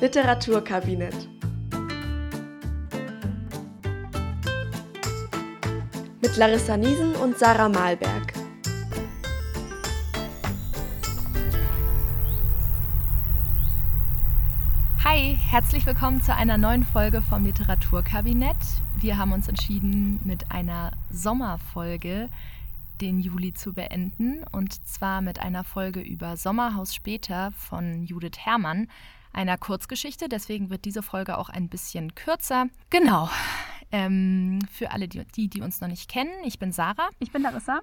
Literaturkabinett. Mit Larissa Niesen und Sarah Malberg. Hi, herzlich willkommen zu einer neuen Folge vom Literaturkabinett. Wir haben uns entschieden, mit einer Sommerfolge den Juli zu beenden und zwar mit einer Folge über Sommerhaus später von Judith Herrmann, einer Kurzgeschichte. Deswegen wird diese Folge auch ein bisschen kürzer. Genau. Ähm, für alle, die, die, uns noch nicht kennen, ich bin Sarah. Ich bin Larissa.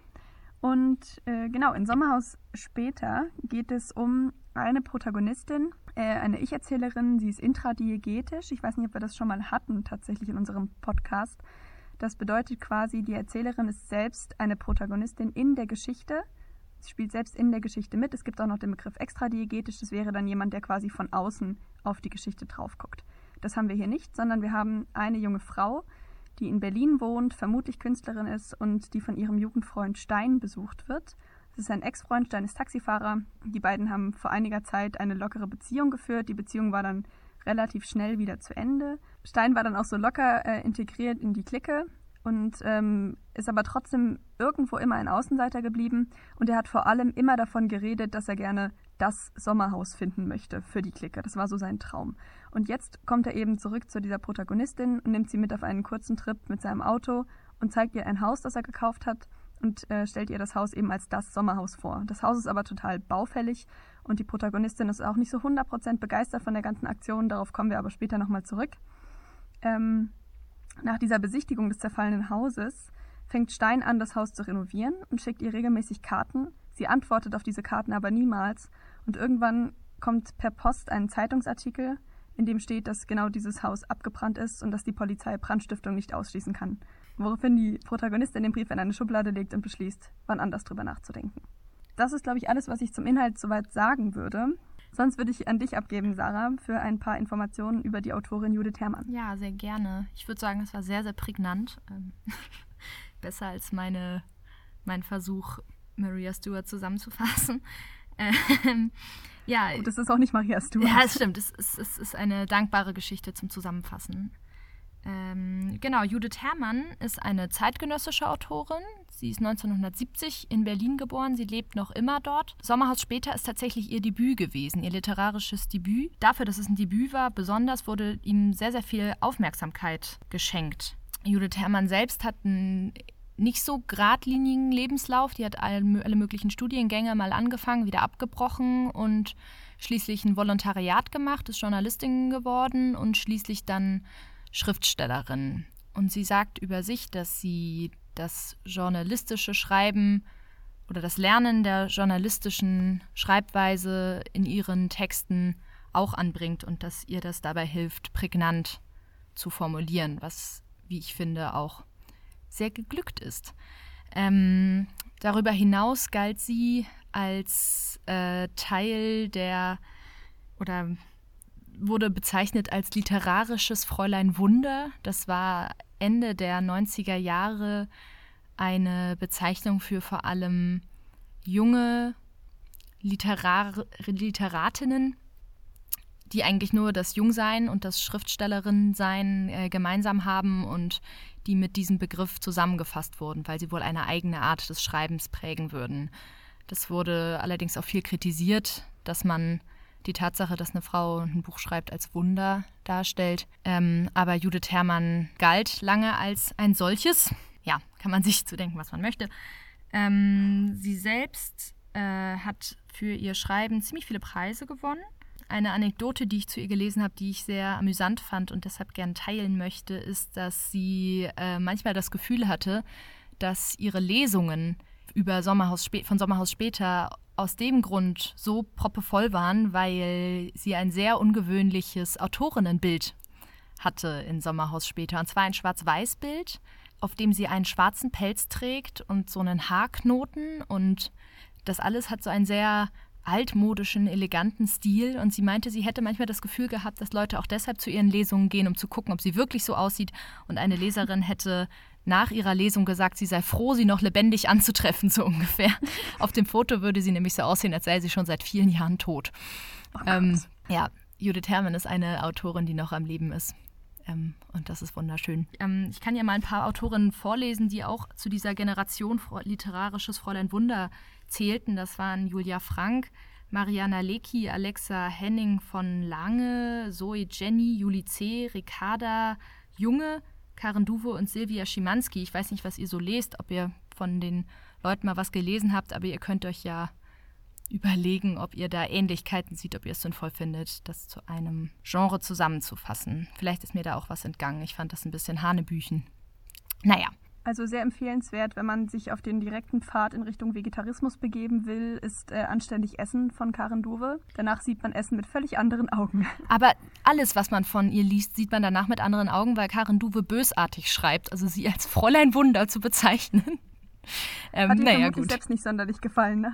Und äh, genau, in Sommerhaus später geht es um eine Protagonistin, äh, eine Ich-Erzählerin. Sie ist intradiegetisch. Ich weiß nicht, ob wir das schon mal hatten, tatsächlich in unserem Podcast. Das bedeutet quasi, die Erzählerin ist selbst eine Protagonistin in der Geschichte. Spielt selbst in der Geschichte mit. Es gibt auch noch den Begriff extradiegetisch. Das wäre dann jemand, der quasi von außen auf die Geschichte drauf guckt. Das haben wir hier nicht, sondern wir haben eine junge Frau, die in Berlin wohnt, vermutlich Künstlerin ist und die von ihrem Jugendfreund Stein besucht wird. Das ist ein Ex-Freund, Stein ist Taxifahrer. Die beiden haben vor einiger Zeit eine lockere Beziehung geführt. Die Beziehung war dann relativ schnell wieder zu Ende. Stein war dann auch so locker äh, integriert in die Clique und ähm, ist aber trotzdem irgendwo immer ein Außenseiter geblieben. Und er hat vor allem immer davon geredet, dass er gerne das Sommerhaus finden möchte für die Clique. Das war so sein Traum. Und jetzt kommt er eben zurück zu dieser Protagonistin und nimmt sie mit auf einen kurzen Trip mit seinem Auto und zeigt ihr ein Haus, das er gekauft hat und äh, stellt ihr das Haus eben als das Sommerhaus vor. Das Haus ist aber total baufällig und die Protagonistin ist auch nicht so 100% begeistert von der ganzen Aktion. Darauf kommen wir aber später nochmal zurück. Ähm, nach dieser Besichtigung des zerfallenen Hauses fängt Stein an, das Haus zu renovieren und schickt ihr regelmäßig Karten. Sie antwortet auf diese Karten aber niemals. Und irgendwann kommt per Post ein Zeitungsartikel, in dem steht, dass genau dieses Haus abgebrannt ist und dass die Polizei Brandstiftung nicht ausschließen kann. Woraufhin die Protagonistin den Brief in eine Schublade legt und beschließt, wann anders drüber nachzudenken. Das ist, glaube ich, alles, was ich zum Inhalt soweit sagen würde. Sonst würde ich an dich abgeben, Sarah, für ein paar Informationen über die Autorin Judith Herrmann. Ja, sehr gerne. Ich würde sagen, es war sehr, sehr prägnant. Ähm, besser als meine, mein Versuch, Maria Stewart zusammenzufassen. Ähm, ja. Und es ist auch nicht Maria Stewart. Ja, es stimmt. Es, es, es ist eine dankbare Geschichte zum Zusammenfassen. Ähm, genau, Judith Herrmann ist eine zeitgenössische Autorin. Sie ist 1970 in Berlin geboren. Sie lebt noch immer dort. Sommerhaus später ist tatsächlich ihr Debüt gewesen, ihr literarisches Debüt. Dafür, dass es ein Debüt war, besonders wurde ihm sehr, sehr viel Aufmerksamkeit geschenkt. Judith Herrmann selbst hat einen nicht so geradlinigen Lebenslauf. Die hat alle, alle möglichen Studiengänge mal angefangen, wieder abgebrochen und schließlich ein Volontariat gemacht, ist Journalistin geworden und schließlich dann Schriftstellerin. Und sie sagt über sich, dass sie das journalistische Schreiben oder das Lernen der journalistischen Schreibweise in ihren Texten auch anbringt und dass ihr das dabei hilft, prägnant zu formulieren, was, wie ich finde, auch sehr geglückt ist. Ähm, darüber hinaus galt sie als äh, Teil der oder wurde bezeichnet als literarisches Fräulein Wunder. Das war Ende der 90er Jahre eine Bezeichnung für vor allem junge Literar Literatinnen, die eigentlich nur das Jungsein und das Schriftstellerinnensein äh, gemeinsam haben und die mit diesem Begriff zusammengefasst wurden, weil sie wohl eine eigene Art des Schreibens prägen würden. Das wurde allerdings auch viel kritisiert, dass man die Tatsache, dass eine Frau ein Buch schreibt, als Wunder darstellt. Ähm, aber Judith Herrmann galt lange als ein solches. Ja, kann man sich zu denken, was man möchte. Ähm, sie selbst äh, hat für ihr Schreiben ziemlich viele Preise gewonnen. Eine Anekdote, die ich zu ihr gelesen habe, die ich sehr amüsant fand und deshalb gern teilen möchte, ist, dass sie äh, manchmal das Gefühl hatte, dass ihre Lesungen über Sommerhaus von Sommerhaus später aus dem Grund so proppevoll waren, weil sie ein sehr ungewöhnliches Autorinnenbild hatte in Sommerhaus später. Und zwar ein Schwarz-Weiß-Bild, auf dem sie einen schwarzen Pelz trägt und so einen Haarknoten. Und das alles hat so einen sehr altmodischen, eleganten Stil. Und sie meinte, sie hätte manchmal das Gefühl gehabt, dass Leute auch deshalb zu ihren Lesungen gehen, um zu gucken, ob sie wirklich so aussieht. Und eine Leserin hätte nach ihrer Lesung gesagt, sie sei froh, sie noch lebendig anzutreffen, so ungefähr. Auf dem Foto würde sie nämlich so aussehen, als sei sie schon seit vielen Jahren tot. Oh ähm, ja, Judith Herrmann ist eine Autorin, die noch am Leben ist. Ähm, und das ist wunderschön. Ähm, ich kann ja mal ein paar Autorinnen vorlesen, die auch zu dieser Generation literarisches Fräulein Wunder zählten. Das waren Julia Frank, Mariana Lecki, Alexa Henning von Lange, Zoe Jenny, Julie C., Ricarda Junge, Karen Duwe und Silvia Schimanski. Ich weiß nicht, was ihr so lest, ob ihr von den Leuten mal was gelesen habt, aber ihr könnt euch ja überlegen, ob ihr da Ähnlichkeiten seht, ob ihr es sinnvoll findet, das zu einem Genre zusammenzufassen. Vielleicht ist mir da auch was entgangen. Ich fand das ein bisschen Hanebüchen. Naja. Also sehr empfehlenswert, wenn man sich auf den direkten Pfad in Richtung Vegetarismus begeben will, ist äh, Anständig Essen von Karen Dove. Danach sieht man Essen mit völlig anderen Augen. Aber alles, was man von ihr liest, sieht man danach mit anderen Augen, weil Karen Duwe bösartig schreibt. Also sie als Fräulein Wunder zu bezeichnen. Ähm, Hat dir naja, gut. selbst nicht sonderlich gefallen, ne?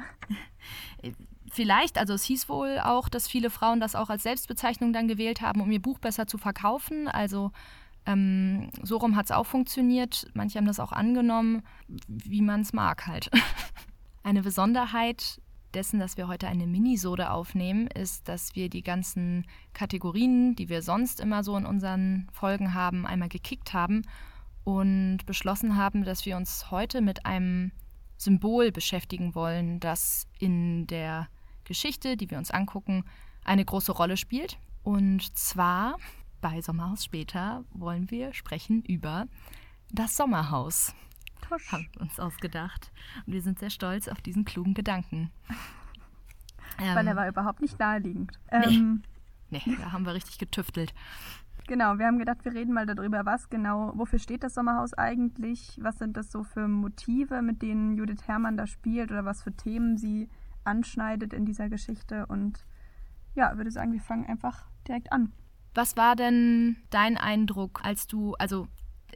Vielleicht, also es hieß wohl auch, dass viele Frauen das auch als Selbstbezeichnung dann gewählt haben, um ihr Buch besser zu verkaufen. Also ähm, so rum hat es auch funktioniert. Manche haben das auch angenommen, wie man es mag halt. Eine Besonderheit dessen, dass wir heute eine Minisode aufnehmen, ist, dass wir die ganzen Kategorien, die wir sonst immer so in unseren Folgen haben, einmal gekickt haben und beschlossen haben, dass wir uns heute mit einem Symbol beschäftigen wollen, das in der Geschichte, die wir uns angucken, eine große Rolle spielt. Und zwar bei Sommerhaus später wollen wir sprechen über das Sommerhaus. Tusch. Haben wir uns ausgedacht. Und wir sind sehr stolz auf diesen klugen Gedanken. Weil ähm, er war überhaupt nicht naheliegend. Nee. Ähm, nee, da haben wir richtig getüftelt. Genau, wir haben gedacht, wir reden mal darüber, was genau, wofür steht das Sommerhaus eigentlich? Was sind das so für Motive, mit denen Judith Herrmann da spielt oder was für Themen sie anschneidet in dieser Geschichte? Und ja, würde sagen, wir fangen einfach direkt an. Was war denn dein Eindruck, als du, also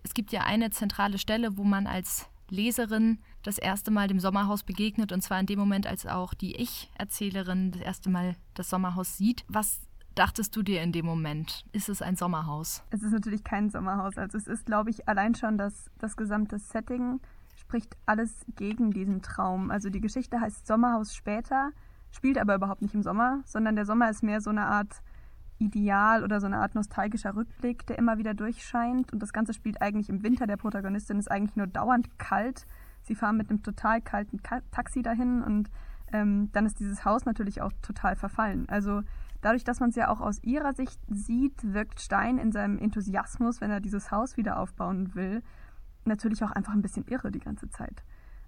es gibt ja eine zentrale Stelle, wo man als Leserin das erste Mal dem Sommerhaus begegnet und zwar in dem Moment, als auch die Ich-Erzählerin das erste Mal das Sommerhaus sieht. Was dachtest du dir in dem Moment? Ist es ein Sommerhaus? Es ist natürlich kein Sommerhaus. Also es ist, glaube ich, allein schon das, das gesamte Setting spricht alles gegen diesen Traum. Also die Geschichte heißt Sommerhaus später, spielt aber überhaupt nicht im Sommer, sondern der Sommer ist mehr so eine Art Ideal oder so eine Art nostalgischer Rückblick, der immer wieder durchscheint. Und das Ganze spielt eigentlich im Winter. Der Protagonistin ist eigentlich nur dauernd kalt. Sie fahren mit einem total kalten Taxi dahin und ähm, dann ist dieses Haus natürlich auch total verfallen. Also Dadurch, dass man es ja auch aus ihrer Sicht sieht, wirkt Stein in seinem Enthusiasmus, wenn er dieses Haus wieder aufbauen will, natürlich auch einfach ein bisschen irre die ganze Zeit.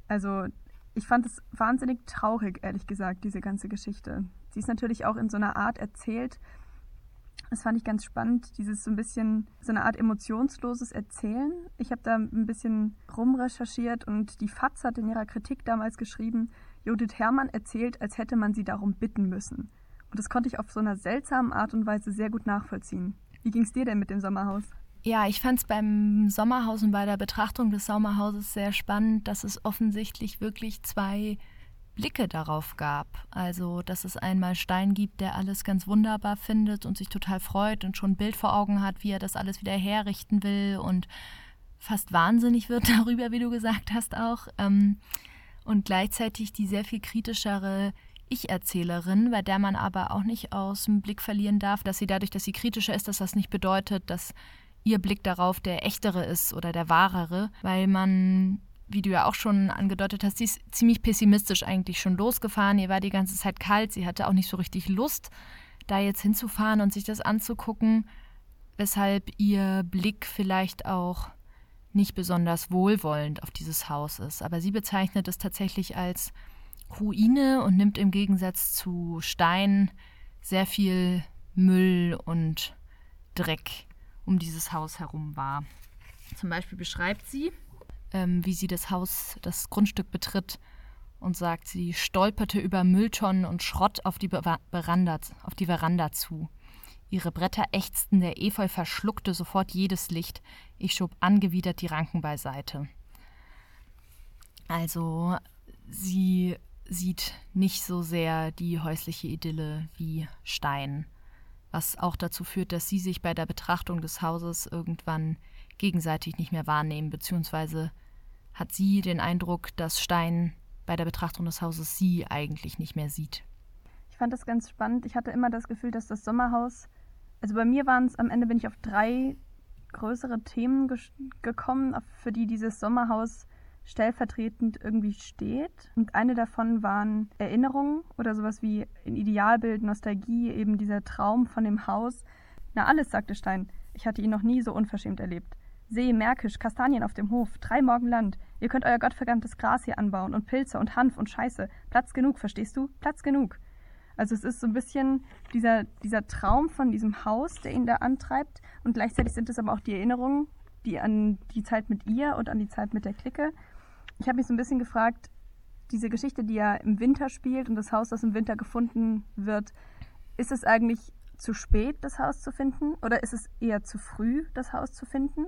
Also ich fand es wahnsinnig traurig, ehrlich gesagt, diese ganze Geschichte. Sie ist natürlich auch in so einer Art erzählt. Das fand ich ganz spannend, dieses so ein bisschen so eine Art emotionsloses Erzählen. Ich habe da ein bisschen rumrecherchiert und die FAZ hat in ihrer Kritik damals geschrieben, Judith Herrmann erzählt, als hätte man sie darum bitten müssen. Und das konnte ich auf so einer seltsamen Art und Weise sehr gut nachvollziehen. Wie ging es dir denn mit dem Sommerhaus? Ja, ich fand es beim Sommerhaus und bei der Betrachtung des Sommerhauses sehr spannend, dass es offensichtlich wirklich zwei Blicke darauf gab. Also, dass es einmal Stein gibt, der alles ganz wunderbar findet und sich total freut und schon ein Bild vor Augen hat, wie er das alles wieder herrichten will und fast wahnsinnig wird darüber, wie du gesagt hast auch. Ähm, und gleichzeitig die sehr viel kritischere ich-Erzählerin, bei der man aber auch nicht aus dem Blick verlieren darf, dass sie dadurch, dass sie kritischer ist, dass das nicht bedeutet, dass ihr Blick darauf der echtere ist oder der wahrere, weil man, wie du ja auch schon angedeutet hast, sie ist ziemlich pessimistisch eigentlich schon losgefahren. Ihr war die ganze Zeit kalt, sie hatte auch nicht so richtig Lust, da jetzt hinzufahren und sich das anzugucken, weshalb ihr Blick vielleicht auch nicht besonders wohlwollend auf dieses Haus ist. Aber sie bezeichnet es tatsächlich als Ruine und nimmt im Gegensatz zu Stein sehr viel Müll und Dreck um dieses Haus herum war. Zum Beispiel beschreibt sie, ähm, wie sie das Haus, das Grundstück betritt und sagt, sie stolperte über Mülltonnen und Schrott auf die, Veranda, auf die Veranda zu. Ihre Bretter ächzten, der Efeu verschluckte sofort jedes Licht. Ich schob angewidert die Ranken beiseite. Also, sie sieht nicht so sehr die häusliche Idylle wie Stein, was auch dazu führt, dass sie sich bei der Betrachtung des Hauses irgendwann gegenseitig nicht mehr wahrnehmen, beziehungsweise hat sie den Eindruck, dass Stein bei der Betrachtung des Hauses sie eigentlich nicht mehr sieht. Ich fand das ganz spannend. Ich hatte immer das Gefühl, dass das Sommerhaus, also bei mir waren es, am Ende bin ich auf drei größere Themen gekommen, für die dieses Sommerhaus stellvertretend irgendwie steht. Und eine davon waren Erinnerungen oder sowas wie ein Idealbild, Nostalgie, eben dieser Traum von dem Haus. Na alles, sagte Stein. Ich hatte ihn noch nie so unverschämt erlebt. See, Märkisch, Kastanien auf dem Hof, drei Morgen Land. Ihr könnt euer gottverdammtes Gras hier anbauen und Pilze und Hanf und Scheiße. Platz genug, verstehst du? Platz genug. Also es ist so ein bisschen dieser, dieser Traum von diesem Haus, der ihn da antreibt. Und gleichzeitig sind es aber auch die Erinnerungen, die an die Zeit mit ihr und an die Zeit mit der Clique. Ich habe mich so ein bisschen gefragt, diese Geschichte, die ja im Winter spielt und das Haus, das im Winter gefunden wird, ist es eigentlich zu spät, das Haus zu finden? Oder ist es eher zu früh, das Haus zu finden?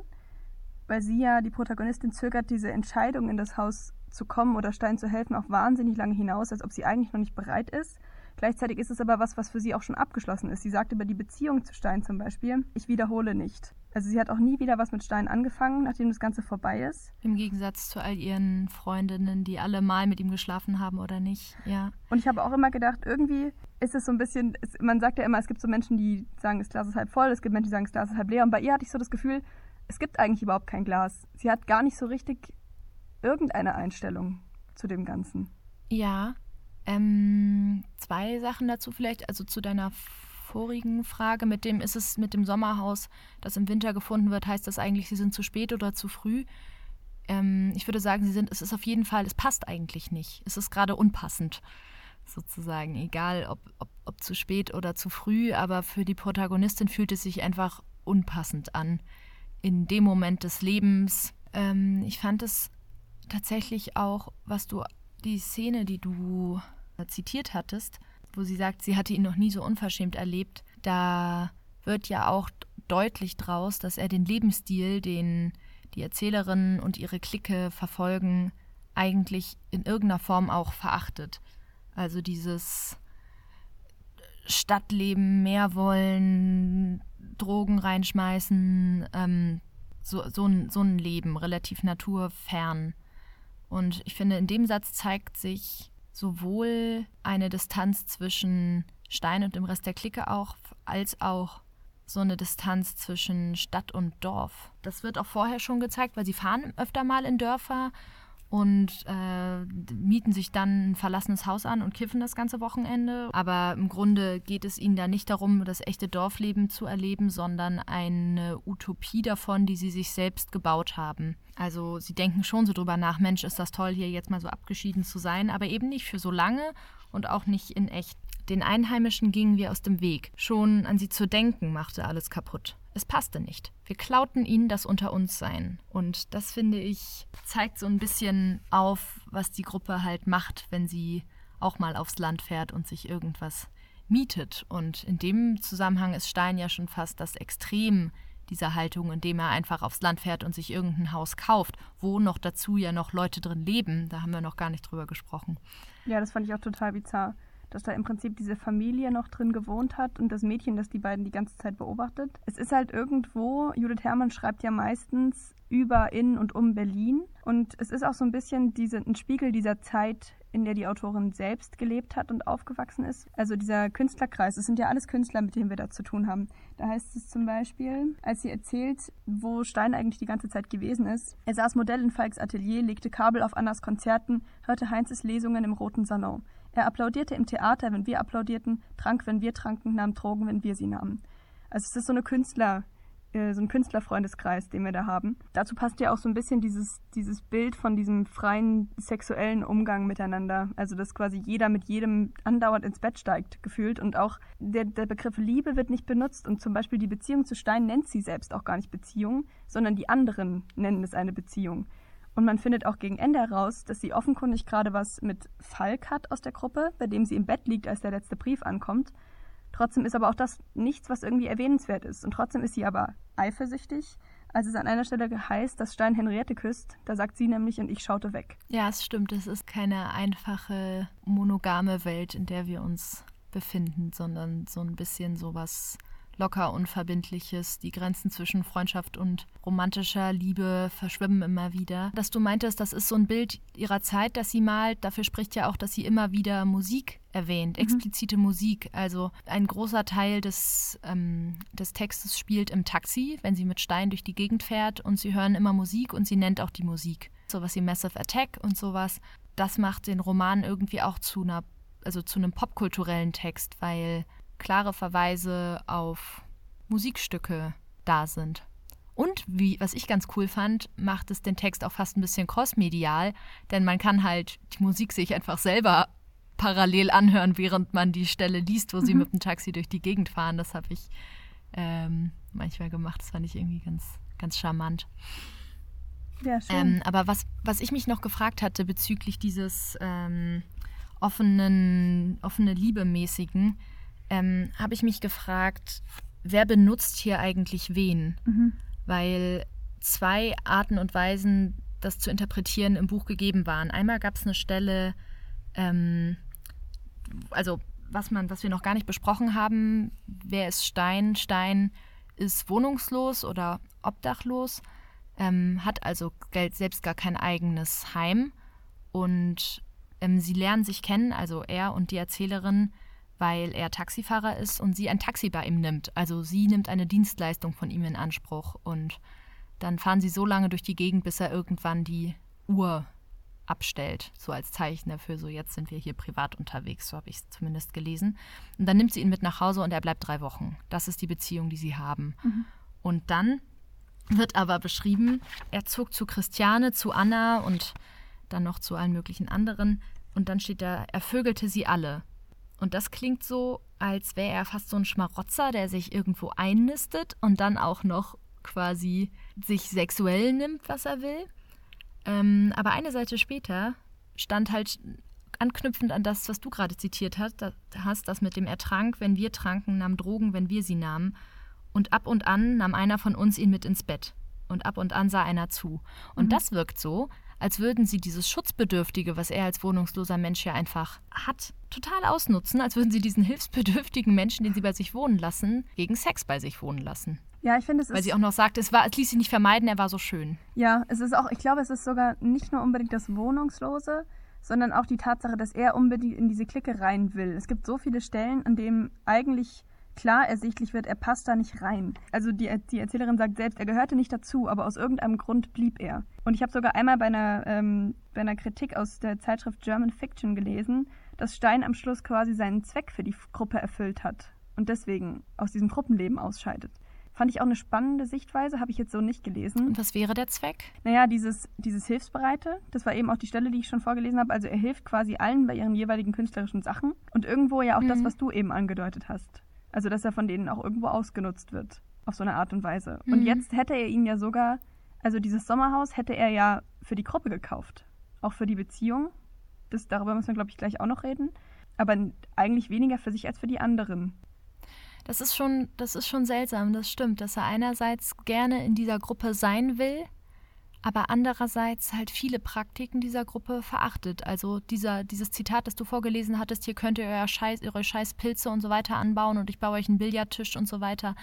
Weil sie ja, die Protagonistin, zögert diese Entscheidung, in das Haus zu kommen oder Stein zu helfen, auch wahnsinnig lange hinaus, als ob sie eigentlich noch nicht bereit ist. Gleichzeitig ist es aber was, was für sie auch schon abgeschlossen ist. Sie sagt über die Beziehung zu Stein zum Beispiel, ich wiederhole nicht. Also sie hat auch nie wieder was mit Stein angefangen, nachdem das Ganze vorbei ist. Im Gegensatz zu all ihren Freundinnen, die alle mal mit ihm geschlafen haben oder nicht, ja. Und ich habe auch immer gedacht, irgendwie ist es so ein bisschen, es, man sagt ja immer, es gibt so Menschen, die sagen, das Glas ist halb voll, es gibt Menschen, die sagen, das Glas ist halb leer. Und bei ihr hatte ich so das Gefühl, es gibt eigentlich überhaupt kein Glas. Sie hat gar nicht so richtig irgendeine Einstellung zu dem Ganzen. Ja, ähm, zwei Sachen dazu vielleicht. Also zu deiner vorigen Frage, mit dem ist es mit dem Sommerhaus, das im Winter gefunden wird, heißt das eigentlich, sie sind zu spät oder zu früh? Ähm, ich würde sagen, sie sind, es ist auf jeden Fall, es passt eigentlich nicht. Es ist gerade unpassend, sozusagen. Egal, ob, ob, ob zu spät oder zu früh, aber für die Protagonistin fühlt es sich einfach unpassend an. In dem Moment des Lebens. Ähm, ich fand es tatsächlich auch, was du, die Szene, die du zitiert hattest, wo sie sagt, sie hatte ihn noch nie so unverschämt erlebt, da wird ja auch deutlich draus, dass er den Lebensstil, den die Erzählerin und ihre Clique verfolgen, eigentlich in irgendeiner Form auch verachtet. Also dieses Stadtleben mehr wollen, Drogen reinschmeißen, ähm, so, so, ein, so ein Leben, relativ naturfern. Und ich finde, in dem Satz zeigt sich sowohl eine Distanz zwischen Stein und dem Rest der Clique auch, als auch so eine Distanz zwischen Stadt und Dorf. Das wird auch vorher schon gezeigt, weil sie fahren öfter mal in Dörfer und äh, mieten sich dann ein verlassenes Haus an und kiffen das ganze Wochenende. Aber im Grunde geht es ihnen da nicht darum, das echte Dorfleben zu erleben, sondern eine Utopie davon, die sie sich selbst gebaut haben. Also sie denken schon so drüber nach, Mensch, ist das toll, hier jetzt mal so abgeschieden zu sein, aber eben nicht für so lange und auch nicht in echt. Den Einheimischen gingen wir aus dem Weg. Schon an sie zu denken machte alles kaputt. Es passte nicht. Wir klauten ihnen das unter uns sein. Und das finde ich zeigt so ein bisschen auf, was die Gruppe halt macht, wenn sie auch mal aufs Land fährt und sich irgendwas mietet. Und in dem Zusammenhang ist Stein ja schon fast das Extrem dieser Haltung, indem er einfach aufs Land fährt und sich irgendein Haus kauft, wo noch dazu ja noch Leute drin leben. Da haben wir noch gar nicht drüber gesprochen. Ja, das fand ich auch total bizarr dass da im Prinzip diese Familie noch drin gewohnt hat und das Mädchen, das die beiden die ganze Zeit beobachtet. Es ist halt irgendwo, Judith Herrmann schreibt ja meistens über, in und um Berlin und es ist auch so ein bisschen diese, ein Spiegel dieser Zeit, in der die Autorin selbst gelebt hat und aufgewachsen ist. Also dieser Künstlerkreis, es sind ja alles Künstler, mit denen wir da zu tun haben. Da heißt es zum Beispiel, als sie erzählt, wo Stein eigentlich die ganze Zeit gewesen ist. Er saß Modell in Falks Atelier, legte Kabel auf Annas Konzerten, hörte Heinzes Lesungen im Roten Salon. Er applaudierte im Theater, wenn wir applaudierten, trank, wenn wir tranken, nahm Drogen, wenn wir sie nahmen. Also es ist so eine Künstler, äh, so ein Künstlerfreundeskreis, den wir da haben. Dazu passt ja auch so ein bisschen dieses, dieses Bild von diesem freien sexuellen Umgang miteinander. Also dass quasi jeder mit jedem andauernd ins Bett steigt, gefühlt. Und auch der, der Begriff Liebe wird nicht benutzt. Und zum Beispiel die Beziehung zu Stein nennt sie selbst auch gar nicht Beziehung, sondern die anderen nennen es eine Beziehung. Und man findet auch gegen Ende heraus, dass sie offenkundig gerade was mit Falk hat aus der Gruppe, bei dem sie im Bett liegt, als der letzte Brief ankommt. Trotzdem ist aber auch das nichts, was irgendwie erwähnenswert ist. Und trotzdem ist sie aber eifersüchtig. Als es an einer Stelle heißt, dass Stein Henriette küsst, da sagt sie nämlich und ich schaute weg. Ja, es stimmt. Es ist keine einfache monogame Welt, in der wir uns befinden, sondern so ein bisschen sowas locker Unverbindliches. Die Grenzen zwischen Freundschaft und romantischer Liebe verschwimmen immer wieder. Dass du meintest, das ist so ein Bild ihrer Zeit, das sie malt. Dafür spricht ja auch, dass sie immer wieder Musik erwähnt, mhm. explizite Musik. Also ein großer Teil des, ähm, des Textes spielt im Taxi, wenn sie mit Stein durch die Gegend fährt und sie hören immer Musik und sie nennt auch die Musik. Sowas wie Massive Attack und sowas. Das macht den Roman irgendwie auch zu einer, also zu einem popkulturellen Text, weil klare Verweise auf Musikstücke da sind. Und wie, was ich ganz cool fand, macht es den Text auch fast ein bisschen crossmedial, denn man kann halt die Musik sich einfach selber parallel anhören, während man die Stelle liest, wo sie mhm. mit dem Taxi durch die Gegend fahren. Das habe ich ähm, manchmal gemacht. Das fand ich irgendwie ganz, ganz charmant. Ja, schön. Ähm, aber was, was ich mich noch gefragt hatte bezüglich dieses ähm, offenen, offene Liebe-mäßigen, ähm, habe ich mich gefragt, wer benutzt hier eigentlich wen? Mhm. Weil zwei Arten und Weisen, das zu interpretieren, im Buch gegeben waren. Einmal gab es eine Stelle, ähm, also was man, was wir noch gar nicht besprochen haben, wer ist Stein? Stein ist wohnungslos oder obdachlos, ähm, hat also selbst gar kein eigenes Heim und ähm, sie lernen sich kennen, also er und die Erzählerin, weil er Taxifahrer ist und sie ein Taxi bei ihm nimmt. Also sie nimmt eine Dienstleistung von ihm in Anspruch und dann fahren sie so lange durch die Gegend, bis er irgendwann die Uhr abstellt, so als Zeichen dafür, so jetzt sind wir hier privat unterwegs, so habe ich es zumindest gelesen. Und dann nimmt sie ihn mit nach Hause und er bleibt drei Wochen. Das ist die Beziehung, die sie haben. Mhm. Und dann wird aber beschrieben, er zog zu Christiane, zu Anna und dann noch zu allen möglichen anderen. Und dann steht da, er vögelte sie alle. Und das klingt so, als wäre er fast so ein Schmarotzer, der sich irgendwo einnistet und dann auch noch quasi sich sexuell nimmt, was er will. Ähm, aber eine Seite später stand halt anknüpfend an das, was du gerade zitiert hast, das mit dem er trank, wenn wir tranken, nahm Drogen, wenn wir sie nahmen. Und ab und an nahm einer von uns ihn mit ins Bett. Und ab und an sah einer zu. Und mhm. das wirkt so, als würden sie dieses Schutzbedürftige, was er als wohnungsloser Mensch ja einfach hat, total ausnutzen, als würden sie diesen hilfsbedürftigen Menschen, den sie bei sich wohnen lassen, gegen Sex bei sich wohnen lassen. Ja, ich finde es Weil sie auch noch sagt, es, war, es ließ sich nicht vermeiden, er war so schön. Ja, es ist auch, ich glaube, es ist sogar nicht nur unbedingt das Wohnungslose, sondern auch die Tatsache, dass er unbedingt in diese Clique rein will. Es gibt so viele Stellen, an denen eigentlich klar ersichtlich wird, er passt da nicht rein. Also die, die Erzählerin sagt selbst, er gehörte nicht dazu, aber aus irgendeinem Grund blieb er. Und ich habe sogar einmal bei einer, ähm, bei einer Kritik aus der Zeitschrift German Fiction gelesen, dass Stein am Schluss quasi seinen Zweck für die Gruppe erfüllt hat und deswegen aus diesem Gruppenleben ausscheidet. Fand ich auch eine spannende Sichtweise, habe ich jetzt so nicht gelesen. Und was wäre der Zweck? Naja, dieses, dieses Hilfsbereite, das war eben auch die Stelle, die ich schon vorgelesen habe. Also er hilft quasi allen bei ihren jeweiligen künstlerischen Sachen und irgendwo ja auch mhm. das, was du eben angedeutet hast. Also, dass er von denen auch irgendwo ausgenutzt wird. Auf so eine Art und Weise. Mhm. Und jetzt hätte er ihn ja sogar, also dieses Sommerhaus hätte er ja für die Gruppe gekauft. Auch für die Beziehung. Das, darüber müssen wir, glaube ich, gleich auch noch reden. Aber eigentlich weniger für sich als für die anderen. Das ist schon, das ist schon seltsam, das stimmt, dass er einerseits gerne in dieser Gruppe sein will, aber andererseits halt viele Praktiken dieser Gruppe verachtet. Also dieser, dieses Zitat, das du vorgelesen hattest, hier könnt ihr euer Scheiß, eure scheiß Pilze und so weiter anbauen und ich baue euch einen Billardtisch und so weiter.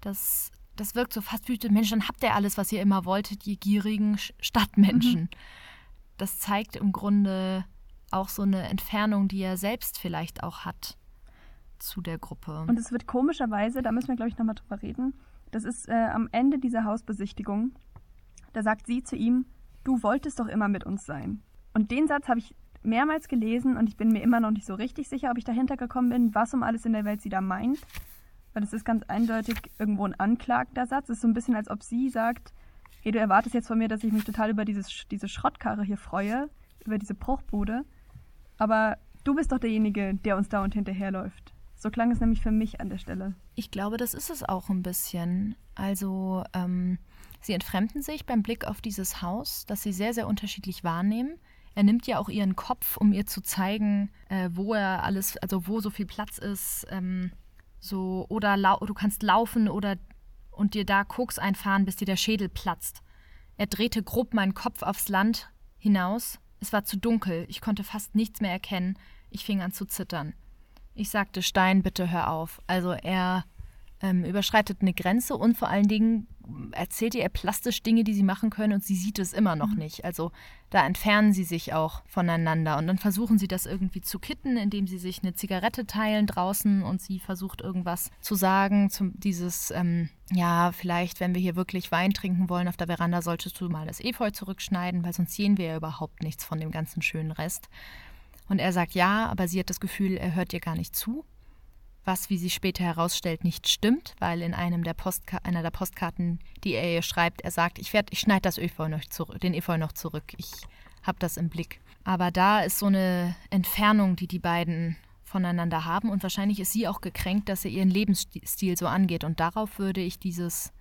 Das, das wirkt so fast wütend. Mensch, dann habt ihr alles, was ihr immer wolltet, ihr gierigen Stadtmenschen. Mhm. Das zeigt im Grunde auch so eine Entfernung, die er selbst vielleicht auch hat zu der Gruppe. Und es wird komischerweise, da müssen wir, glaube ich, nochmal drüber reden, das ist äh, am Ende dieser Hausbesichtigung, da sagt sie zu ihm, du wolltest doch immer mit uns sein. Und den Satz habe ich mehrmals gelesen und ich bin mir immer noch nicht so richtig sicher, ob ich dahinter gekommen bin, was um alles in der Welt sie da meint. Weil es ist ganz eindeutig irgendwo ein anklagender Satz. Es ist so ein bisschen, als ob sie sagt, hey, du erwartest jetzt von mir, dass ich mich total über dieses, diese Schrottkarre hier freue, über diese Bruchbude. Aber du bist doch derjenige, der uns dauernd hinterherläuft. So klang es nämlich für mich an der Stelle. Ich glaube, das ist es auch ein bisschen. Also, ähm, Sie entfremden sich beim Blick auf dieses Haus, das sie sehr, sehr unterschiedlich wahrnehmen. Er nimmt ja auch ihren Kopf, um ihr zu zeigen, äh, wo er alles, also wo so viel Platz ist. Ähm, so, oder du kannst laufen oder und dir da Koks einfahren, bis dir der Schädel platzt. Er drehte grob meinen Kopf aufs Land hinaus. Es war zu dunkel, ich konnte fast nichts mehr erkennen. Ich fing an zu zittern. Ich sagte, Stein, bitte hör auf. Also er ähm, überschreitet eine Grenze und vor allen Dingen erzählt ihr plastisch Dinge, die sie machen können und sie sieht es immer noch mhm. nicht. Also da entfernen sie sich auch voneinander und dann versuchen sie das irgendwie zu kitten, indem sie sich eine Zigarette teilen draußen und sie versucht irgendwas zu sagen, zum dieses, ähm, ja, vielleicht, wenn wir hier wirklich Wein trinken wollen auf der Veranda, solltest du mal das Efeu zurückschneiden, weil sonst sehen wir ja überhaupt nichts von dem ganzen schönen Rest. Und er sagt ja, aber sie hat das Gefühl, er hört ihr gar nicht zu was, wie sich später herausstellt, nicht stimmt, weil in einem der Postka einer der Postkarten, die er ihr schreibt, er sagt, ich, ich schneide das Efeu noch den Efeu noch zurück, ich habe das im Blick. Aber da ist so eine Entfernung, die die beiden voneinander haben und wahrscheinlich ist sie auch gekränkt, dass er ihren Lebensstil so angeht und darauf würde ich dieses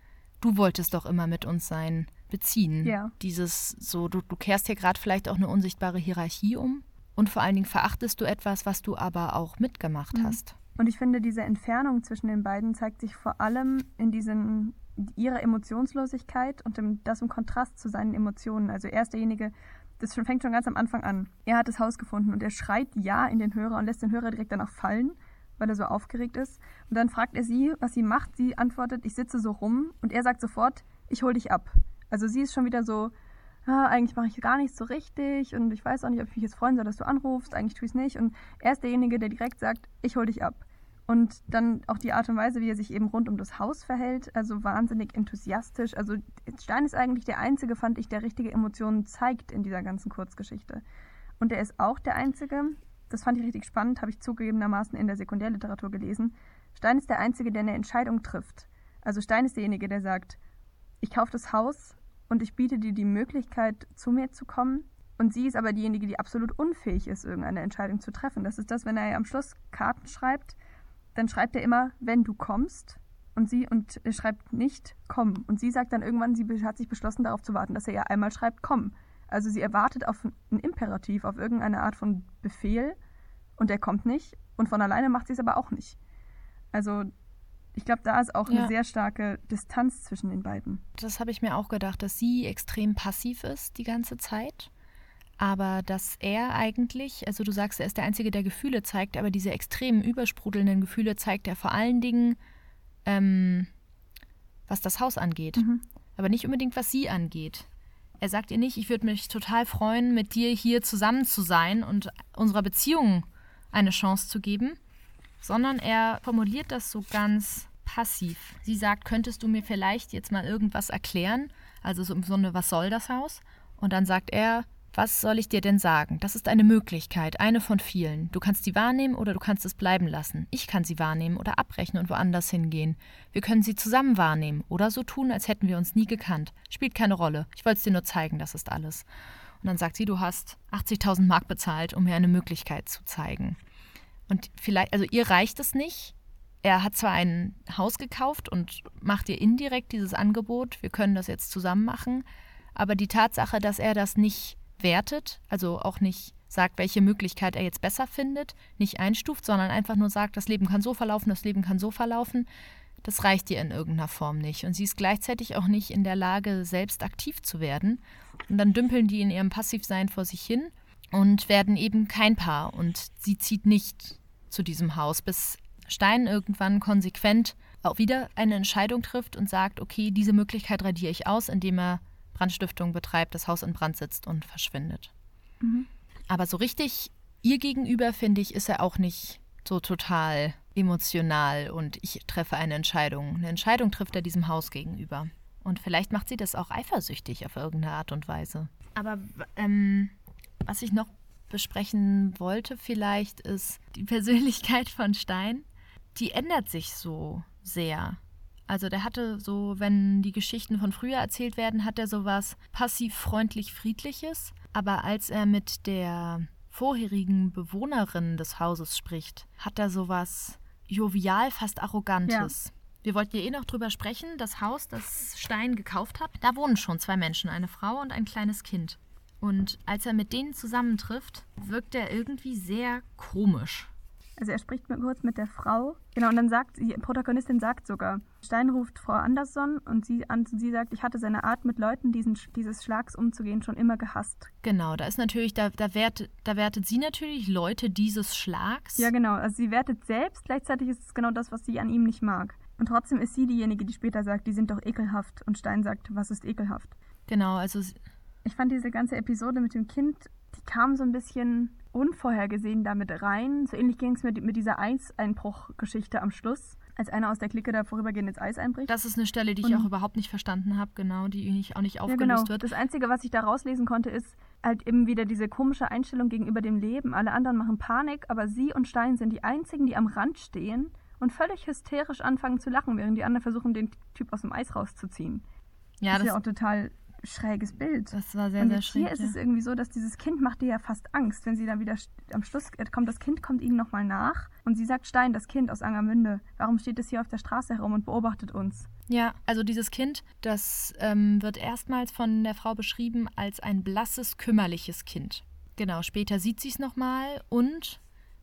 Du wolltest doch immer mit uns sein beziehen. Ja. Dieses so, du, du kehrst hier gerade vielleicht auch eine unsichtbare Hierarchie um und vor allen Dingen verachtest du etwas, was du aber auch mitgemacht mhm. hast. Und ich finde, diese Entfernung zwischen den beiden zeigt sich vor allem in diesen, ihrer Emotionslosigkeit und dem, das im Kontrast zu seinen Emotionen. Also er ist derjenige, das fängt schon ganz am Anfang an. Er hat das Haus gefunden und er schreit Ja in den Hörer und lässt den Hörer direkt danach fallen, weil er so aufgeregt ist. Und dann fragt er sie, was sie macht. Sie antwortet, ich sitze so rum und er sagt sofort, ich hol dich ab. Also sie ist schon wieder so, ah, eigentlich mache ich gar nichts so richtig und ich weiß auch nicht, ob ich mich jetzt freuen soll, dass du anrufst, eigentlich tue ich es nicht. Und er ist derjenige, der direkt sagt, ich hol dich ab. Und dann auch die Art und Weise, wie er sich eben rund um das Haus verhält, also wahnsinnig enthusiastisch. Also Stein ist eigentlich der Einzige, fand ich, der richtige Emotionen zeigt in dieser ganzen Kurzgeschichte. Und er ist auch der Einzige, das fand ich richtig spannend, habe ich zugegebenermaßen in der Sekundärliteratur gelesen. Stein ist der Einzige, der eine Entscheidung trifft. Also Stein ist derjenige, der sagt, ich kaufe das Haus und ich biete dir die Möglichkeit, zu mir zu kommen. Und sie ist aber diejenige, die absolut unfähig ist, irgendeine Entscheidung zu treffen. Das ist das, wenn er am Schluss Karten schreibt, dann schreibt er immer, wenn du kommst. Und sie und er schreibt nicht komm. Und sie sagt dann irgendwann, sie hat sich beschlossen, darauf zu warten, dass er ihr einmal schreibt komm. Also sie erwartet auf ein Imperativ, auf irgendeine Art von Befehl und der kommt nicht. Und von alleine macht sie es aber auch nicht. Also ich glaube, da ist auch ja. eine sehr starke Distanz zwischen den beiden. Das habe ich mir auch gedacht, dass sie extrem passiv ist die ganze Zeit aber dass er eigentlich, also du sagst, er ist der Einzige, der Gefühle zeigt, aber diese extremen, übersprudelnden Gefühle zeigt er vor allen Dingen, ähm, was das Haus angeht, mhm. aber nicht unbedingt, was sie angeht. Er sagt ihr nicht, ich würde mich total freuen, mit dir hier zusammen zu sein und unserer Beziehung eine Chance zu geben, sondern er formuliert das so ganz passiv. Sie sagt, könntest du mir vielleicht jetzt mal irgendwas erklären? Also so im Sinne, was soll das Haus? Und dann sagt er, was soll ich dir denn sagen? Das ist eine Möglichkeit, eine von vielen. Du kannst sie wahrnehmen oder du kannst es bleiben lassen. Ich kann sie wahrnehmen oder abbrechen und woanders hingehen. Wir können sie zusammen wahrnehmen oder so tun, als hätten wir uns nie gekannt. Spielt keine Rolle. Ich wollte es dir nur zeigen, das ist alles. Und dann sagt sie, du hast 80.000 Mark bezahlt, um mir eine Möglichkeit zu zeigen. Und vielleicht, also ihr reicht es nicht. Er hat zwar ein Haus gekauft und macht ihr indirekt dieses Angebot, wir können das jetzt zusammen machen, aber die Tatsache, dass er das nicht wertet, also auch nicht sagt, welche Möglichkeit er jetzt besser findet, nicht einstuft, sondern einfach nur sagt, das Leben kann so verlaufen, das Leben kann so verlaufen, das reicht ihr in irgendeiner Form nicht. Und sie ist gleichzeitig auch nicht in der Lage, selbst aktiv zu werden. Und dann dümpeln die in ihrem Passivsein vor sich hin und werden eben kein Paar. Und sie zieht nicht zu diesem Haus, bis Stein irgendwann konsequent auch wieder eine Entscheidung trifft und sagt, okay, diese Möglichkeit radiere ich aus, indem er Brandstiftung betreibt, das Haus in Brand setzt und verschwindet. Mhm. Aber so richtig ihr gegenüber, finde ich, ist er auch nicht so total emotional und ich treffe eine Entscheidung. Eine Entscheidung trifft er diesem Haus gegenüber. Und vielleicht macht sie das auch eifersüchtig auf irgendeine Art und Weise. Aber ähm, was ich noch besprechen wollte vielleicht, ist die Persönlichkeit von Stein. Die ändert sich so sehr. Also der hatte so, wenn die Geschichten von früher erzählt werden, hat er sowas passiv freundlich friedliches, aber als er mit der vorherigen Bewohnerin des Hauses spricht, hat er sowas jovial, fast arrogantes. Ja. Wir wollten ja eh noch drüber sprechen, das Haus, das Stein gekauft hat, da wohnen schon zwei Menschen, eine Frau und ein kleines Kind. Und als er mit denen zusammentrifft, wirkt er irgendwie sehr komisch. Also er spricht kurz mit der Frau. Genau, und dann sagt, die Protagonistin sagt sogar, Stein ruft Frau Andersson und sie, an, sie sagt, ich hatte seine Art, mit Leuten diesen, dieses Schlags umzugehen, schon immer gehasst. Genau, da ist natürlich, da, da, wertet, da wertet sie natürlich Leute dieses Schlags. Ja, genau. Also sie wertet selbst, gleichzeitig ist es genau das, was sie an ihm nicht mag. Und trotzdem ist sie diejenige, die später sagt, die sind doch ekelhaft. Und Stein sagt, was ist ekelhaft? Genau, also. Ich fand diese ganze Episode mit dem Kind, die kam so ein bisschen unvorhergesehen damit rein. So ähnlich ging es mit, mit dieser Eiseinbruch-Geschichte am Schluss, als einer aus der Clique da vorübergehend ins Eis einbricht. Das ist eine Stelle, die ich auch überhaupt nicht verstanden habe, genau, die nicht, auch nicht aufgelöst ja, genau. wird. Das Einzige, was ich da rauslesen konnte, ist halt eben wieder diese komische Einstellung gegenüber dem Leben. Alle anderen machen Panik, aber sie und Stein sind die einzigen, die am Rand stehen und völlig hysterisch anfangen zu lachen, während die anderen versuchen, den Typ aus dem Eis rauszuziehen. Ja, das ist ja auch total schräges Bild. Das war sehr, und sehr schräg. Hier ist es irgendwie so, dass dieses Kind macht dir ja fast Angst, wenn sie dann wieder am Schluss äh, kommt, das Kind kommt ihnen nochmal nach und sie sagt Stein, das Kind aus Angermünde, warum steht es hier auf der Straße herum und beobachtet uns? Ja, also dieses Kind, das ähm, wird erstmals von der Frau beschrieben als ein blasses, kümmerliches Kind. Genau, später sieht sie es nochmal und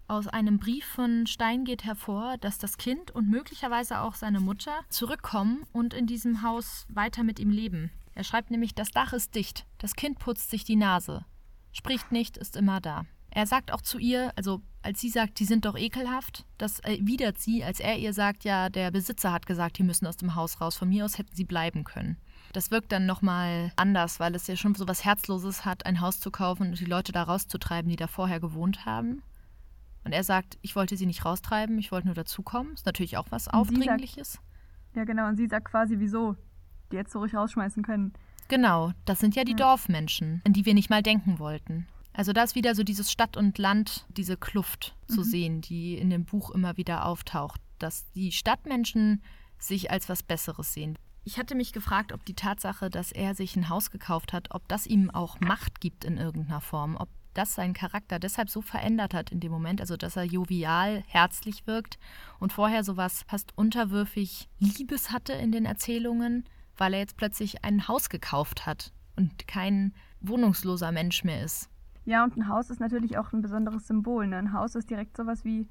aus einem Brief von Stein geht hervor, dass das Kind und möglicherweise auch seine Mutter zurückkommen und in diesem Haus weiter mit ihm leben. Er schreibt nämlich, das Dach ist dicht, das Kind putzt sich die Nase, spricht nicht, ist immer da. Er sagt auch zu ihr, also als sie sagt, die sind doch ekelhaft, das erwidert sie, als er ihr sagt, ja, der Besitzer hat gesagt, die müssen aus dem Haus raus, von mir aus hätten sie bleiben können. Das wirkt dann nochmal anders, weil es ja schon so was Herzloses hat, ein Haus zu kaufen und die Leute da rauszutreiben, die da vorher gewohnt haben. Und er sagt, ich wollte sie nicht raustreiben, ich wollte nur dazukommen. Ist natürlich auch was Aufdringliches. Sagt, ja, genau. Und sie sagt quasi, wieso? Die jetzt so ruhig rausschmeißen können. Genau, das sind ja die ja. Dorfmenschen, an die wir nicht mal denken wollten. Also da ist wieder so dieses Stadt und Land, diese Kluft mhm. zu sehen, die in dem Buch immer wieder auftaucht, dass die Stadtmenschen sich als was Besseres sehen. Ich hatte mich gefragt, ob die Tatsache, dass er sich ein Haus gekauft hat, ob das ihm auch Macht gibt in irgendeiner Form, ob das seinen Charakter deshalb so verändert hat in dem Moment, also dass er jovial, herzlich wirkt und vorher sowas fast unterwürfig Liebes hatte in den Erzählungen, weil er jetzt plötzlich ein Haus gekauft hat und kein wohnungsloser Mensch mehr ist. Ja, und ein Haus ist natürlich auch ein besonderes Symbol. Ne? Ein Haus ist direkt sowas wie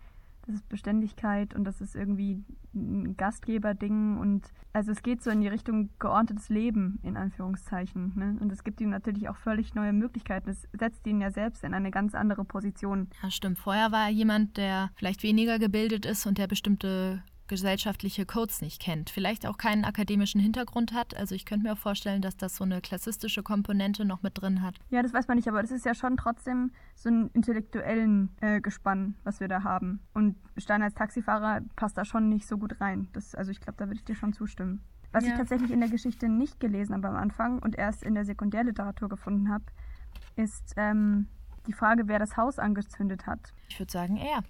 das ist Beständigkeit und das ist irgendwie ein Gastgeberding und also es geht so in die Richtung geordnetes Leben in Anführungszeichen. Ne? Und es gibt ihm natürlich auch völlig neue Möglichkeiten. Es setzt ihn ja selbst in eine ganz andere Position. Ja, stimmt. Vorher war er jemand, der vielleicht weniger gebildet ist und der bestimmte gesellschaftliche Codes nicht kennt, vielleicht auch keinen akademischen Hintergrund hat. Also ich könnte mir auch vorstellen, dass das so eine klassistische Komponente noch mit drin hat. Ja, das weiß man nicht, aber das ist ja schon trotzdem so ein intellektuellen äh, Gespann, was wir da haben. Und Stein als Taxifahrer passt da schon nicht so gut rein. Das, also ich glaube, da würde ich dir schon zustimmen. Was ja. ich tatsächlich in der Geschichte nicht gelesen habe am Anfang und erst in der Sekundärliteratur gefunden habe, ist ähm, die Frage, wer das Haus angezündet hat. Ich würde sagen, er.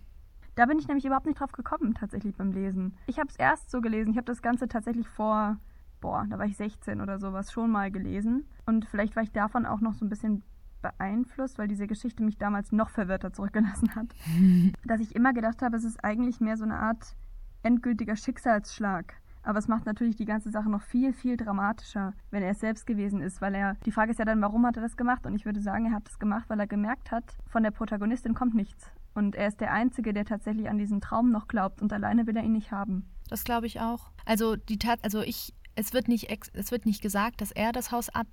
Da bin ich nämlich überhaupt nicht drauf gekommen, tatsächlich beim Lesen. Ich habe es erst so gelesen. Ich habe das Ganze tatsächlich vor, boah, da war ich 16 oder sowas, schon mal gelesen. Und vielleicht war ich davon auch noch so ein bisschen beeinflusst, weil diese Geschichte mich damals noch verwirrter zurückgelassen hat. dass ich immer gedacht habe, es ist eigentlich mehr so eine Art endgültiger Schicksalsschlag. Aber es macht natürlich die ganze Sache noch viel, viel dramatischer, wenn er es selbst gewesen ist, weil er, die Frage ist ja dann, warum hat er das gemacht? Und ich würde sagen, er hat es gemacht, weil er gemerkt hat, von der Protagonistin kommt nichts. Und er ist der Einzige, der tatsächlich an diesen Traum noch glaubt und alleine will er ihn nicht haben. Das glaube ich auch. Also die Tat, also ich, es wird nicht, es wird nicht gesagt, dass er das Haus ab,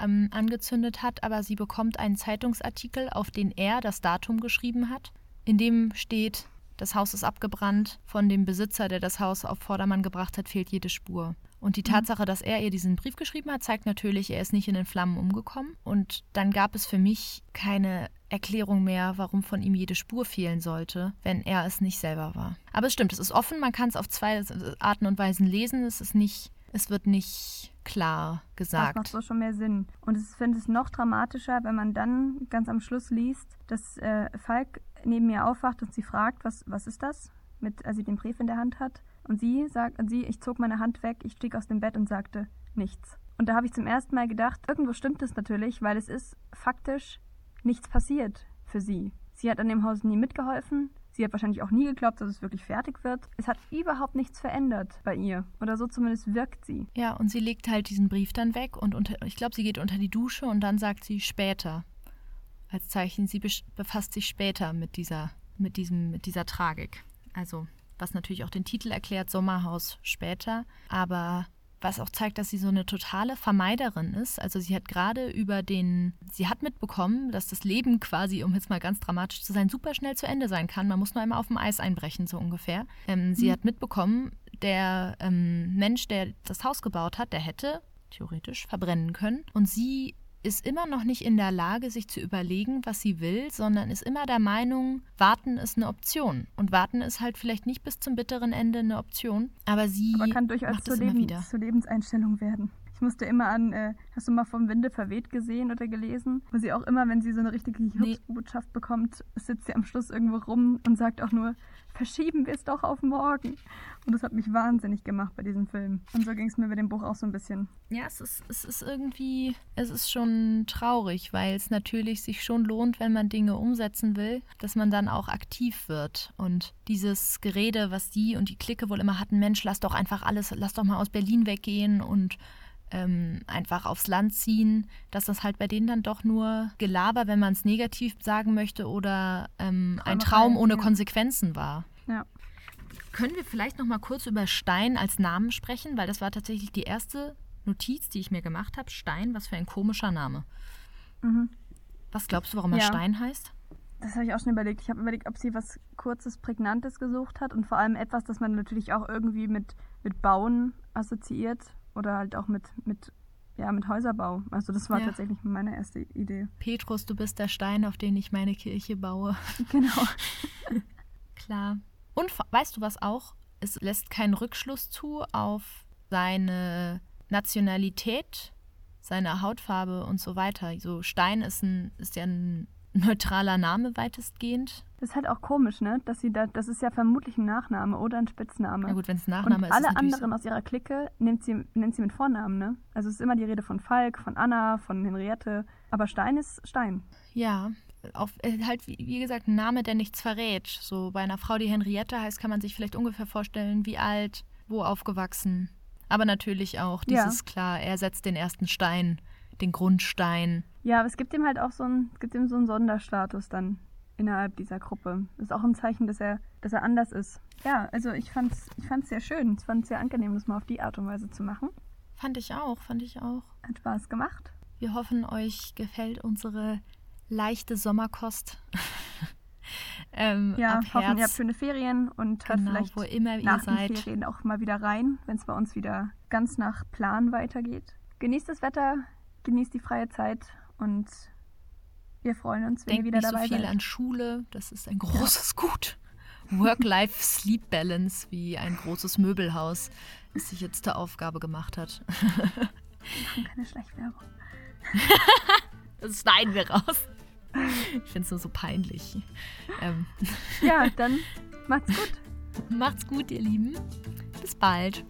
ähm, angezündet hat, aber sie bekommt einen Zeitungsartikel, auf den er das Datum geschrieben hat, in dem steht, das Haus ist abgebrannt, von dem Besitzer, der das Haus auf Vordermann gebracht hat, fehlt jede Spur. Und die mhm. Tatsache, dass er ihr diesen Brief geschrieben hat, zeigt natürlich, er ist nicht in den Flammen umgekommen. Und dann gab es für mich keine Erklärung mehr, warum von ihm jede Spur fehlen sollte, wenn er es nicht selber war. Aber es stimmt, es ist offen, man kann es auf zwei Arten und Weisen lesen. Es ist nicht, es wird nicht klar gesagt. Das macht so schon mehr Sinn. Und ich finde es noch dramatischer, wenn man dann ganz am Schluss liest, dass äh, Falk neben mir aufwacht und sie fragt, was, was ist das? Mit, als sie den Brief in der Hand hat. Und sie sagt, und sie, ich zog meine Hand weg, ich stieg aus dem Bett und sagte, nichts. Und da habe ich zum ersten Mal gedacht, irgendwo stimmt es natürlich, weil es ist faktisch nichts passiert für sie. Sie hat an dem Haus nie mitgeholfen. Sie hat wahrscheinlich auch nie geglaubt, dass es wirklich fertig wird. Es hat überhaupt nichts verändert bei ihr. Oder so zumindest wirkt sie. Ja, und sie legt halt diesen Brief dann weg und unter, ich glaube, sie geht unter die Dusche und dann sagt sie später. Als Zeichen, sie befasst sich später mit dieser, mit diesem, mit dieser Tragik. Also, was natürlich auch den Titel erklärt, Sommerhaus später. Aber was auch zeigt, dass sie so eine totale Vermeiderin ist. Also sie hat gerade über den, sie hat mitbekommen, dass das Leben quasi, um jetzt mal ganz dramatisch zu sein, super schnell zu Ende sein kann. Man muss nur einmal auf dem Eis einbrechen, so ungefähr. Ähm, sie mhm. hat mitbekommen, der ähm, Mensch, der das Haus gebaut hat, der hätte theoretisch verbrennen können. Und sie ist immer noch nicht in der Lage, sich zu überlegen, was sie will, sondern ist immer der Meinung, warten ist eine Option. Und warten ist halt vielleicht nicht bis zum bitteren Ende eine Option, aber sie Aber kann durchaus macht zur, Lebens wieder. zur Lebenseinstellung werden. Ich musste immer an, äh, hast du mal vom Winde verweht gesehen oder gelesen? Wo sie auch immer, wenn sie so eine richtige Nee. Hilfsbotschaft bekommt, sitzt sie am Schluss irgendwo rum und sagt auch nur, verschieben wir es doch auf morgen. Und das hat mich wahnsinnig gemacht bei diesem Film. Und so ging es mir bei dem Buch auch so ein bisschen. Ja, es ist, es ist irgendwie, es ist schon traurig, weil es natürlich sich schon lohnt, wenn man Dinge umsetzen will, dass man dann auch aktiv wird. Und dieses Gerede, was die und die Clique wohl immer hatten, Mensch, lass doch einfach alles, lass doch mal aus Berlin weggehen und ähm, einfach aufs Land ziehen, dass das halt bei denen dann doch nur Gelaber, wenn man es negativ sagen möchte, oder ähm, ein Traum ohne. Konsequenzen war. Ja. Können wir vielleicht noch mal kurz über Stein als Namen sprechen, weil das war tatsächlich die erste Notiz, die ich mir gemacht habe. Stein, was für ein komischer Name. Mhm. Was glaubst du, warum er Ja. Stein heißt? Das habe ich auch schon überlegt. Ich habe überlegt, ob sie was Kurzes, Prägnantes gesucht hat und vor allem etwas, das man natürlich auch irgendwie mit, mit Bauen assoziiert oder halt auch mit, mit, ja, mit Häuserbau. Also das war Ja. tatsächlich meine erste Idee. Petrus, du bist der Stein, auf den ich meine Kirche baue. Genau. Klar. Und weißt du was auch? Es lässt keinen Rückschluss zu auf seine Nationalität, seine Hautfarbe und so weiter. So Stein ist, ein, ist ja ein neutraler Name weitestgehend. Das ist halt auch komisch, ne? Dass sie da, das ist ja vermutlich ein Nachname oder ein Spitzname. Na gut, wenn es ein Nachname und ist, ist alle natürlich anderen aus ihrer Clique nennt sie, nennt sie mit Vornamen, ne? Also es ist immer die Rede von Falk, von Anna, von Henriette. Aber Stein ist Stein. Ja, auf, äh, halt wie, wie gesagt ein Name, der nichts verrät. So bei einer Frau, die Henriette heißt, kann man sich vielleicht ungefähr vorstellen, wie alt, wo aufgewachsen. Aber natürlich auch Ja. dieses klar, er setzt den ersten Stein, den Grundstein. Ja, aber es gibt ihm halt auch so einen, es gibt ihm so einen Sonderstatus dann innerhalb dieser Gruppe. Das ist auch ein Zeichen, dass er, dass er anders ist. Ja, also ich fand's, ich fand's sehr schön. Ich fand's sehr angenehm, das mal auf die Art und Weise zu machen. Fand ich auch, fand ich auch. Hat Spaß gemacht. Wir hoffen, euch gefällt unsere leichte Sommerkost. ähm, Ja, hoffen, ihr habt schöne Ferien und hört genau, vielleicht wo immer ihr nach seid. den Ferien auch mal wieder rein, wenn es bei uns wieder ganz nach Plan weitergeht. Genießt das Wetter, genießt die freie Zeit und wir freuen uns, wenn Denkt ihr wieder nicht so dabei viel seid. an Schule, das ist ein großes Gut. Work-Life-Sleep-Balance, wie ein großes Möbelhaus es sich jetzt zur Aufgabe gemacht hat. machen keine Schleichwerbung. Das schneiden wir raus. Ich finde es nur so peinlich. Ähm, Ja, dann macht's gut. macht's gut, ihr Lieben. Bis bald.